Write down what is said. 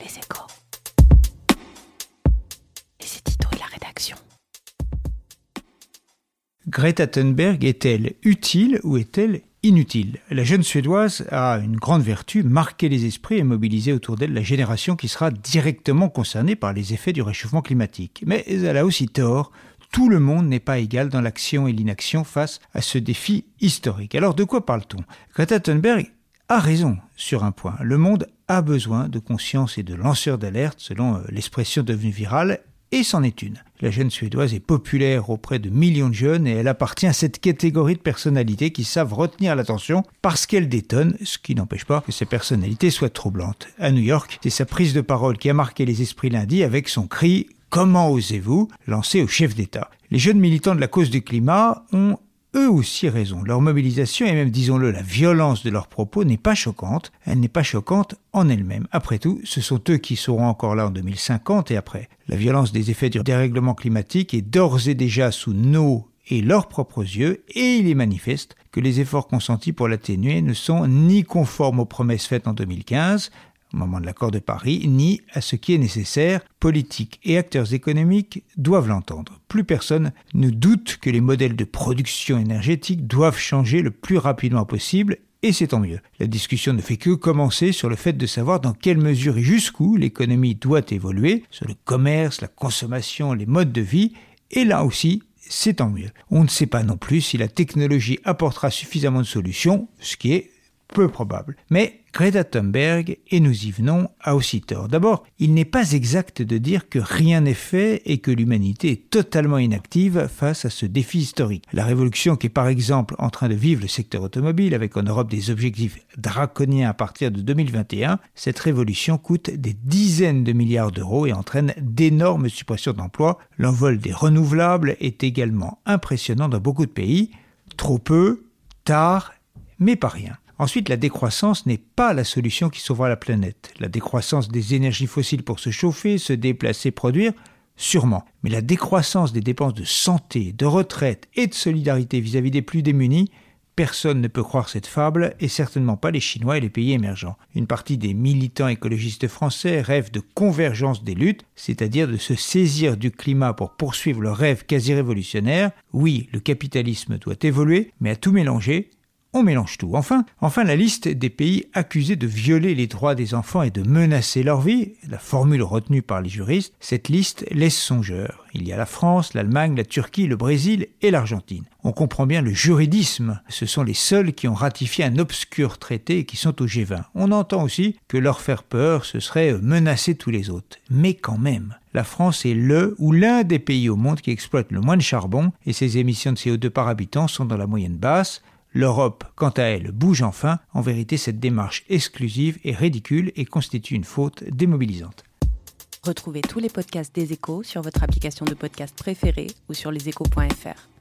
Les échos. C'est Tito et la rédaction. Greta Thunberg est-elle utile ou est-elle inutile? La jeune Suédoise a une grande vertu, marquer les esprits et mobiliser autour d'elle la génération qui sera directement concernée par les effets du réchauffement climatique. Mais elle a aussi tort. Tout le monde n'est pas égal dans l'action et l'inaction face à ce défi historique. Alors de quoi parle-t-on? Greta Thunberg a raison sur un point. Le monde a besoin de conscience et de lanceurs d'alerte, selon euh, l'expression devenue virale, et c'en est une. La jeune suédoise est populaire auprès de millions de jeunes et elle appartient à cette catégorie de personnalités qui savent retenir l'attention parce qu'elle détonne, ce qui n'empêche pas que ces personnalités soient troublantes. À New York, c'est sa prise de parole qui a marqué les esprits lundi avec son cri Comment osez-vous? lancé au chef d'État Les jeunes militants de la cause du climat ont eux aussi raison. Leur mobilisation et même, disons-le, la violence de leurs propos n'est pas choquante. Elle n'est pas choquante en elle-même. Après tout, ce sont eux qui seront encore là en 2050 et après. La violence des effets du dérèglement climatique est d'ores et déjà sous nos et leurs propres yeux, et il est manifeste que les efforts consentis pour l'atténuer ne sont ni conformes aux promesses faites en 2015, au moment de l'accord de Paris, ni à ce qui est nécessaire. Politiques et acteurs économiques doivent l'entendre. Plus personne ne doute que les modèles de production énergétique doivent changer le plus rapidement possible et c'est tant mieux. La discussion ne fait que commencer sur le fait de savoir dans quelle mesure et jusqu'où l'économie doit évoluer, sur le commerce, la consommation, les modes de vie, et là aussi, c'est tant mieux. On ne sait pas non plus si la technologie apportera suffisamment de solutions, ce qui est peu probable. Mais Greta Thunberg, et nous y venons, a aussi tort. D'abord, il n'est pas exact de dire que rien n'est fait et que l'humanité est totalement inactive face à ce défi historique. La révolution qui est par exemple en train de vivre le secteur automobile avec en Europe des objectifs draconiens à partir de 2021, cette révolution coûte des dizaines de milliards d'euros et entraîne d'énormes suppressions d'emplois. L'envol des renouvelables est également impressionnant dans beaucoup de pays. Trop peu, tard, mais pas rien. Ensuite, la décroissance n'est pas la solution qui sauvera la planète. La décroissance des énergies fossiles pour se chauffer, se déplacer, produire, sûrement. Mais la décroissance des dépenses de santé, de retraite et de solidarité vis-à-vis des plus démunis, personne ne peut croire cette fable, et certainement pas les Chinois et les pays émergents. Une partie des militants écologistes français rêvent de convergence des luttes, c'est-à-dire de se saisir du climat pour poursuivre leur rêve quasi révolutionnaire. Oui, le capitalisme doit évoluer, mais à tout mélanger, on mélange tout. Enfin, enfin, la liste des pays accusés de violer les droits des enfants et de menacer leur vie, la formule retenue par les juristes, cette liste laisse songeur. Il y a la France, l'Allemagne, la Turquie, le Brésil et l'Argentine. On comprend bien le juridisme. Ce sont les seuls qui ont ratifié un obscur traité et qui sont au G20. On entend aussi que leur faire peur, ce serait menacer tous les autres. Mais quand même, la France est le ou l'un des pays au monde qui exploite le moins de charbon et ses émissions de CO2 par habitant sont dans la moyenne basse. L'Europe, quant à elle, bouge enfin. En vérité, cette démarche exclusive est ridicule et constitue une faute démobilisante. Retrouvez tous les podcasts des échos sur votre application de podcast préférée ou sur leséchos.fr.